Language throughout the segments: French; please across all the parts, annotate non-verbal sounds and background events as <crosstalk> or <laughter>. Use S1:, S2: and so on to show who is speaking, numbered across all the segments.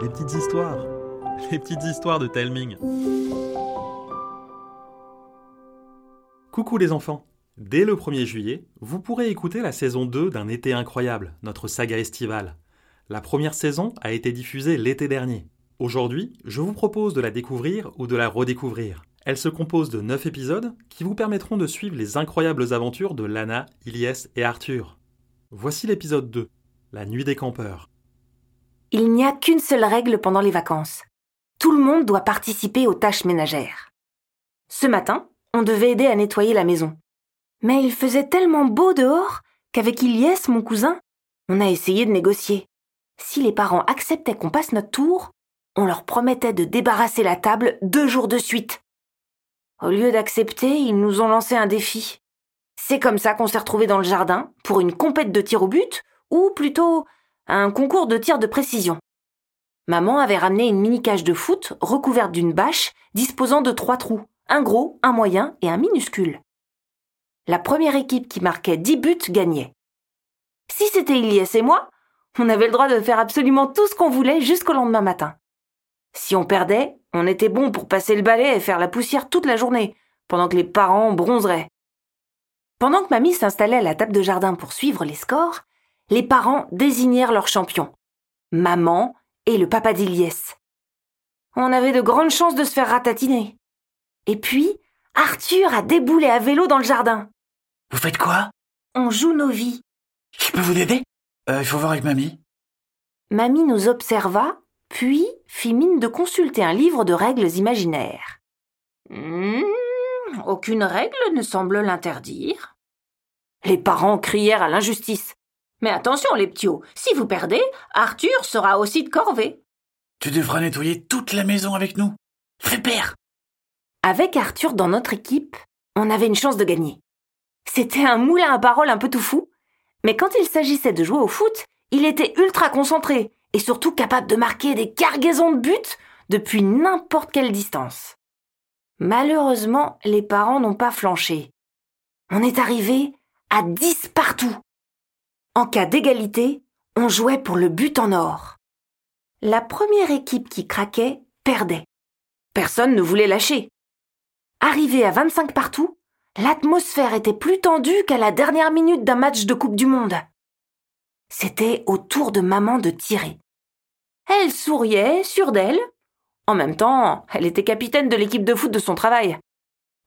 S1: les petites histoires, <laughs> les petites histoires de Telming. Coucou les enfants Dès le 1er juillet, vous pourrez écouter la saison 2 d'un été incroyable, notre saga estivale. La première saison a été diffusée l'été dernier. Aujourd'hui, je vous propose de la découvrir ou de la redécouvrir. Elle se compose de 9 épisodes qui vous permettront de suivre les incroyables aventures de Lana, Ilyes et Arthur. Voici l'épisode 2, La nuit des campeurs.
S2: Il n'y a qu'une seule règle pendant les vacances. Tout le monde doit participer aux tâches ménagères. Ce matin, on devait aider à nettoyer la maison. Mais il faisait tellement beau dehors qu'avec Ilyes, mon cousin, on a essayé de négocier. Si les parents acceptaient qu'on passe notre tour, on leur promettait de débarrasser la table deux jours de suite. Au lieu d'accepter, ils nous ont lancé un défi. C'est comme ça qu'on s'est retrouvés dans le jardin pour une compète de tir au but, ou plutôt un concours de tir de précision. Maman avait ramené une mini cage de foot recouverte d'une bâche disposant de trois trous, un gros, un moyen et un minuscule la première équipe qui marquait 10 buts gagnait. Si c'était Ilyes et moi, on avait le droit de faire absolument tout ce qu'on voulait jusqu'au lendemain matin. Si on perdait, on était bon pour passer le balai et faire la poussière toute la journée, pendant que les parents bronzeraient. Pendant que mamie s'installait à la table de jardin pour suivre les scores, les parents désignèrent leurs champions. Maman et le papa d'Iliès. On avait de grandes chances de se faire ratatiner. Et puis, Arthur a déboulé à vélo dans le jardin.
S3: Vous faites quoi?
S2: On joue nos vies.
S3: Je peux vous aider? Euh, Il faut voir avec mamie.
S2: Mamie nous observa, puis fit mine de consulter un livre de règles imaginaires. Hmm, aucune règle ne semble l'interdire. Les parents crièrent à l'injustice. Mais attention, les ptios, si vous perdez, Arthur sera aussi de corvée.
S3: Tu devras nettoyer toute la maison avec nous. Fais père
S2: Avec Arthur dans notre équipe, on avait une chance de gagner. C'était un moulin à paroles un peu tout fou, mais quand il s'agissait de jouer au foot, il était ultra concentré et surtout capable de marquer des cargaisons de buts depuis n'importe quelle distance. Malheureusement, les parents n'ont pas flanché. On est arrivé à 10 partout. En cas d'égalité, on jouait pour le but en or. La première équipe qui craquait perdait. Personne ne voulait lâcher. Arrivé à 25 partout, L'atmosphère était plus tendue qu'à la dernière minute d'un match de Coupe du Monde. C'était au tour de maman de tirer. Elle souriait, sûre d'elle. En même temps, elle était capitaine de l'équipe de foot de son travail.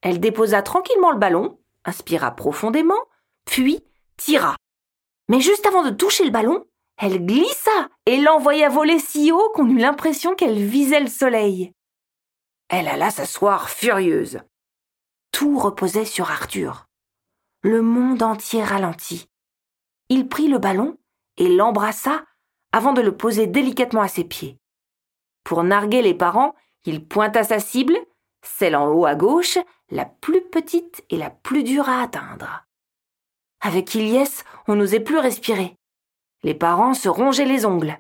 S2: Elle déposa tranquillement le ballon, inspira profondément, puis tira. Mais juste avant de toucher le ballon, elle glissa et l'envoya voler si haut qu'on eut l'impression qu'elle visait le soleil. Elle alla s'asseoir furieuse. Tout reposait sur Arthur. Le monde entier ralentit. Il prit le ballon et l'embrassa avant de le poser délicatement à ses pieds. Pour narguer les parents, il pointa sa cible, celle en haut à gauche, la plus petite et la plus dure à atteindre. Avec Ilyes, on n'osait plus respirer. Les parents se rongeaient les ongles.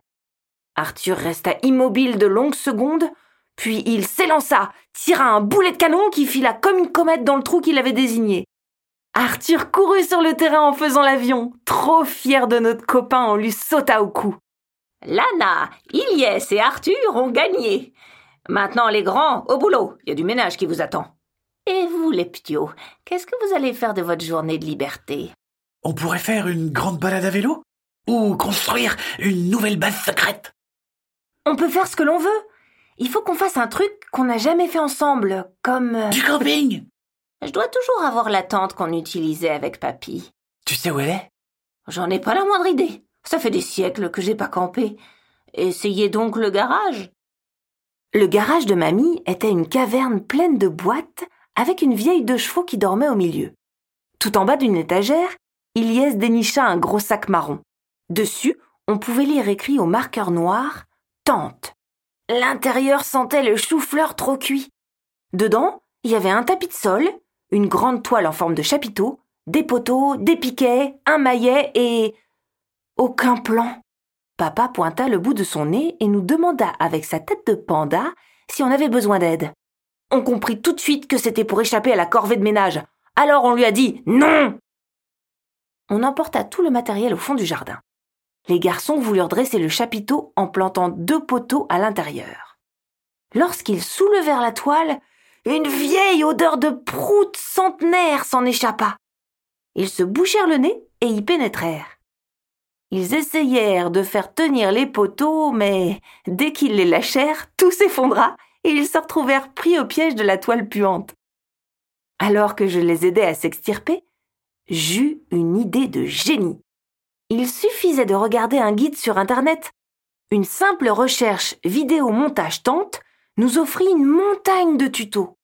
S2: Arthur resta immobile de longues secondes, puis il s'élança, tira un boulet de canon qui fila comme une comète dans le trou qu'il avait désigné. Arthur courut sur le terrain en faisant l'avion. Trop fier de notre copain, on lui sauta au cou. Lana, Ilyes et Arthur ont gagné. Maintenant, les grands, au boulot. Il y a du ménage qui vous attend. Et vous, les ptios, qu'est-ce que vous allez faire de votre journée de liberté?
S3: On pourrait faire une grande balade à vélo Ou construire une nouvelle base secrète
S2: On peut faire ce que l'on veut. Il faut qu'on fasse un truc qu'on n'a jamais fait ensemble, comme... euh,
S3: Du camping
S2: Je dois toujours avoir la tente qu'on utilisait avec papy.
S3: Tu sais où elle est?
S2: J'en ai pas la moindre idée. Ça fait des siècles que j'ai pas campé. Essayez donc le garage. Le garage de mamie était une caverne pleine de boîtes avec une vieille de chevaux qui dormait au milieu. Tout en bas d'une étagère, Ilyes dénicha un gros sac marron. Dessus, on pouvait lire écrit au marqueur noir Tente. L'intérieur sentait le chou-fleur trop cuit. Dedans, il y avait un tapis de sol, une grande toile en forme de chapiteau, des poteaux, des piquets, un maillet et... aucun plan. Papa pointa le bout de son nez et nous demanda avec sa tête de panda si on avait besoin d'aide. On comprit tout de suite que c'était pour échapper à la corvée de ménage. Alors on lui a dit non. On emporta tout le matériel au fond du jardin. Les garçons voulurent dresser le chapiteau en plantant deux poteaux à l'intérieur. Lorsqu'ils soulevèrent la toile, une vieille odeur de prout centenaire s'en échappa. Ils se bouchèrent le nez et y pénétrèrent. Ils essayèrent de faire tenir les poteaux, mais dès qu'ils les lâchèrent, tout s'effondra et ils se retrouvèrent pris au piège de la toile puante. Alors que je les aidais à s'extirper, j'eus une idée de génie. Il suffisait de regarder un guide sur Internet. Une simple recherche vidéo montage tente nous offrit une montagne de tutos.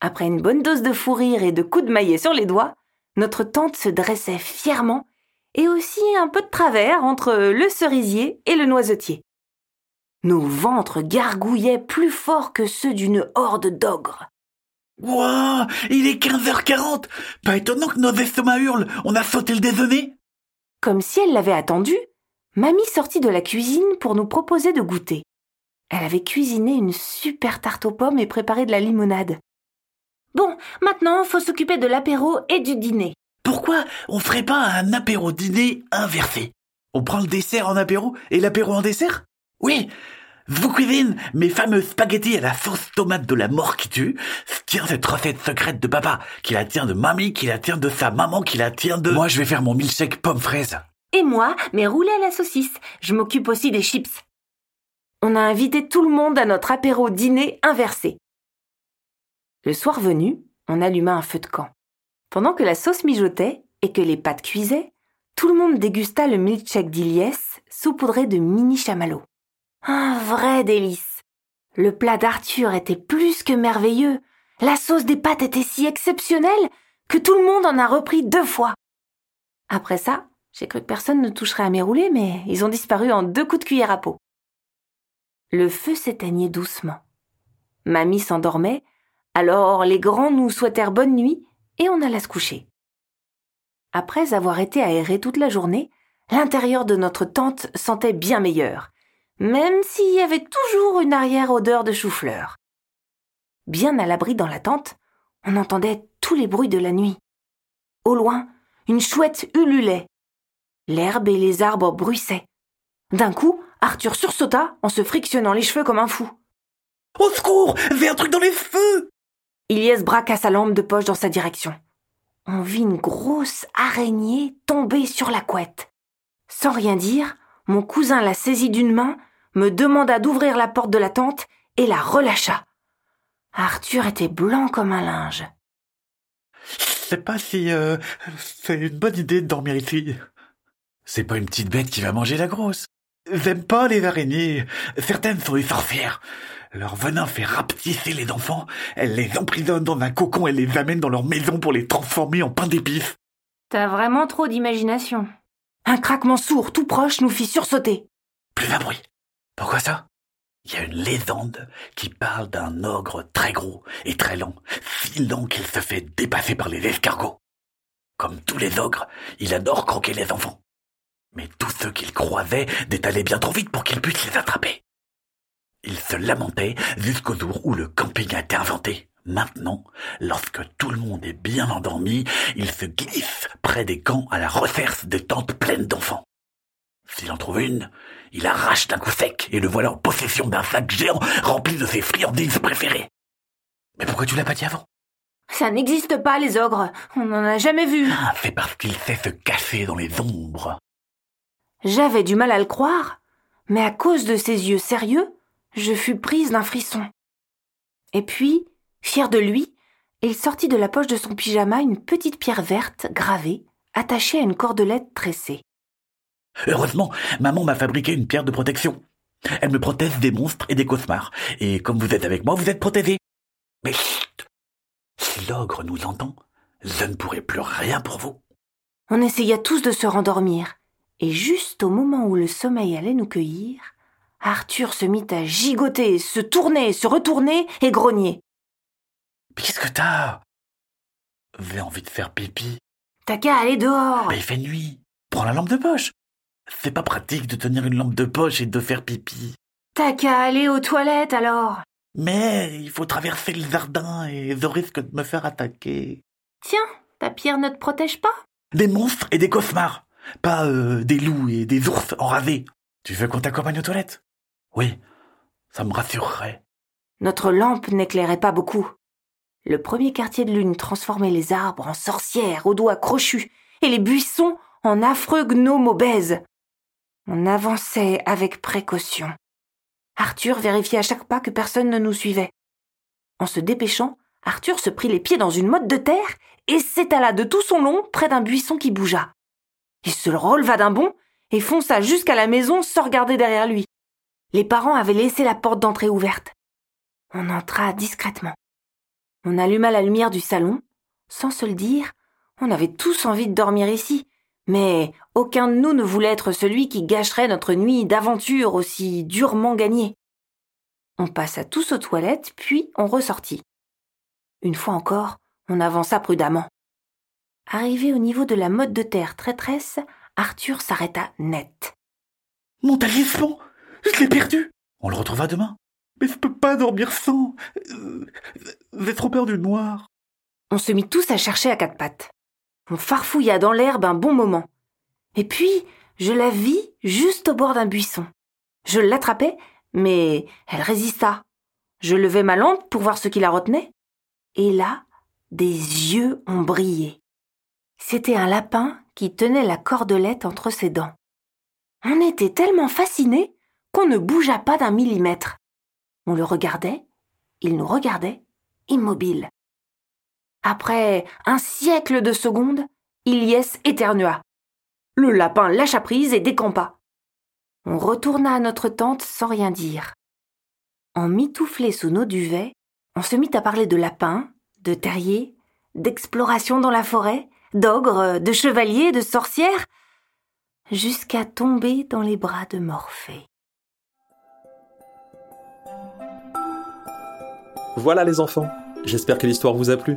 S2: Après une bonne dose de fou rire et de coups de maillet sur les doigts, notre tante se dressait fièrement et aussi un peu de travers entre le cerisier et le noisetier. Nos ventres gargouillaient plus fort que ceux d'une horde d'ogres.
S3: Ouah, il est 15h40 Pas étonnant que nos estomacs hurlent, on a sauté le déjeuner
S2: Comme si elle l'avait attendu, Mamie sortit de la cuisine pour nous proposer de goûter. Elle avait cuisiné une super tarte aux pommes et préparé de la limonade. Bon, maintenant, faut s'occuper de l'apéro et du dîner.
S3: Pourquoi on ferait pas un apéro-dîner inversé? On prend le dessert en apéro et l'apéro en dessert? Oui vous cuisine mes fameux spaghettis à la sauce tomate de la mort qui tue. Tient cette recette secrète de papa, qui la tient de mamie, qui la tient de sa maman, qui la tient de... Moi, je vais faire mon milkshake pomme fraise.
S2: Et moi, mes roulés à la saucisse. Je m'occupe aussi des chips. On a invité tout le monde à notre apéro dîner inversé. Le soir venu, on alluma un feu de camp. Pendant que la sauce mijotait et que les pâtes cuisaient, tout le monde dégusta le milkshake d'Iliès saupoudré de mini chamallows. Un vrai délice. Le plat d'Arthur était plus que merveilleux. La sauce des pâtes était si exceptionnelle que tout le monde en a repris deux fois. Après ça, j'ai cru que personne ne toucherait à mes roulés, mais ils ont disparu en deux coups de cuillère à peau. Le feu s'éteignait doucement. Mamie s'endormait, alors les grands nous souhaitèrent bonne nuit et on alla se coucher. Après avoir été aéré toute la journée, l'intérieur de notre tente sentait bien meilleur, même s'il y avait toujours une arrière-odeur de chou-fleur. Bien à l'abri dans la tente, on entendait tous les bruits de la nuit. Au loin, une chouette ululait. L'herbe et les arbres bruissaient. D'un coup, Arthur sursauta en se frictionnant les cheveux comme un fou.
S3: Au secours J'ai un truc dans les feux
S2: Iliès braqua sa lampe de poche dans sa direction. On vit une grosse araignée tomber sur la couette. Sans rien dire, mon cousin la saisit d'une main, me demanda d'ouvrir la porte de la tente et la relâcha. Arthur était blanc comme un linge.
S3: Je sais pas si euh, c'est une bonne idée de dormir ici. C'est pas une petite bête qui va manger la grosse. J'aime pas les araignées. Certaines sont des sorcières. Leur venin fait rapetisser les enfants, elles les emprisonnent dans un cocon et les amènent dans leur maison pour les transformer en pain d'épices.
S2: T'as vraiment trop d'imagination. Un craquement sourd tout proche nous fit sursauter.
S3: Plus un bruit. Pourquoi ça? Il y a une légende qui parle d'un ogre très gros et très lent, si lent qu'il se fait dépasser par les escargots. Comme tous les ogres, il adore croquer les enfants. Mais tous ceux qu'il croisait détalaient bien trop vite pour qu'il puisse les attraper. Il se lamentait jusqu'au jour où le camping a été inventé. Maintenant, lorsque tout le monde est bien endormi, il se glisse près des camps à la recherche des tentes pleines d'enfants. S'il en trouve une, il arrache d'un coup sec et le voilà en possession d'un sac géant rempli de ses friandises préférées. Mais pourquoi tu l'as pas dit avant?
S2: Ça n'existe pas, les ogres. On n'en a jamais vu.
S3: Ah, c'est parce qu'il sait se cacher dans les ombres.
S2: J'avais du mal à le croire, mais à cause de ses yeux sérieux, je fus prise d'un frisson. Et puis, fier de lui, il sortit de la poche de son pyjama une petite pierre verte gravée, attachée à une cordelette tressée.
S3: Heureusement, maman m'a fabriqué une pierre de protection. Elle me protège des monstres et des cauchemars. Et comme vous êtes avec moi, vous êtes protégés. Mais chut Si l'ogre nous entend, je ne pourrai plus rien pour vous.
S2: On essaya tous de se rendormir, et juste au moment où le sommeil allait nous cueillir, Arthur se mit à gigoter, se tourner, se retourner et grogner.
S3: Qu'est-ce que t'as? J'ai envie de faire pipi.
S2: T'as qu'à aller dehors.
S3: Mais il fait nuit. Prends la lampe de poche. C'est pas pratique de tenir une lampe de poche et de faire pipi.
S2: T'as qu'à aller aux toilettes alors.
S3: Mais il faut traverser le jardin et je risque de me faire attaquer.
S2: Tiens, ta pierre ne te protège pas?
S3: Des monstres et des cauchemars. pas euh, des loups et des ours enrasés. Tu veux qu'on t'accompagne aux toilettes? Oui, ça me rassurerait.
S2: Notre lampe n'éclairait pas beaucoup. Le premier quartier de lune transformait les arbres en sorcières aux doigts crochus et les buissons en affreux gnomes obèses. On avançait avec précaution. Arthur vérifiait à chaque pas que personne ne nous suivait. En se dépêchant, Arthur se prit les pieds dans une motte de terre et s'étala de tout son long près d'un buisson qui bougea. Il se releva d'un bond et fonça jusqu'à la maison sans regarder derrière lui. Les parents avaient laissé la porte d'entrée ouverte. On entra discrètement. On alluma la lumière du salon. Sans se le dire, on avait tous envie de dormir ici, mais aucun de nous ne voulait être celui qui gâcherait notre nuit d'aventure aussi durement gagnée. On passa tous aux toilettes, puis on ressortit. Une fois encore, on avança prudemment. Arrivé au niveau de la motte de terre traîtresse, Arthur s'arrêta net.
S3: Mon talisman Je l'ai perdu On le retrouvera demain Mais je peux pas dormir sans euh, J'ai trop peur du noir.
S2: On se mit tous à chercher à quatre pattes. On farfouilla dans l'herbe un bon moment. Et puis, je la vis juste au bord d'un buisson. Je l'attrapai, mais elle résista. Je levai ma lampe pour voir ce qui la retenait. Et là, des yeux ont brillé. C'était un lapin qui tenait la cordelette entre ses dents. On était tellement fascinés qu'on ne bougea pas d'un millimètre. On le regardait, il nous regardait, immobile. Après un siècle de secondes, Ilyes éternua. Le lapin lâcha prise et décampa. On retourna à notre tente sans rien dire. En mitouflé sous nos duvets, on se mit à parler de lapins, de terriers, d'exploration dans la forêt, d'ogres, de chevaliers, de sorcières, jusqu'à tomber dans les bras de Morphée.
S1: Voilà les enfants, j'espère que l'histoire vous a plu.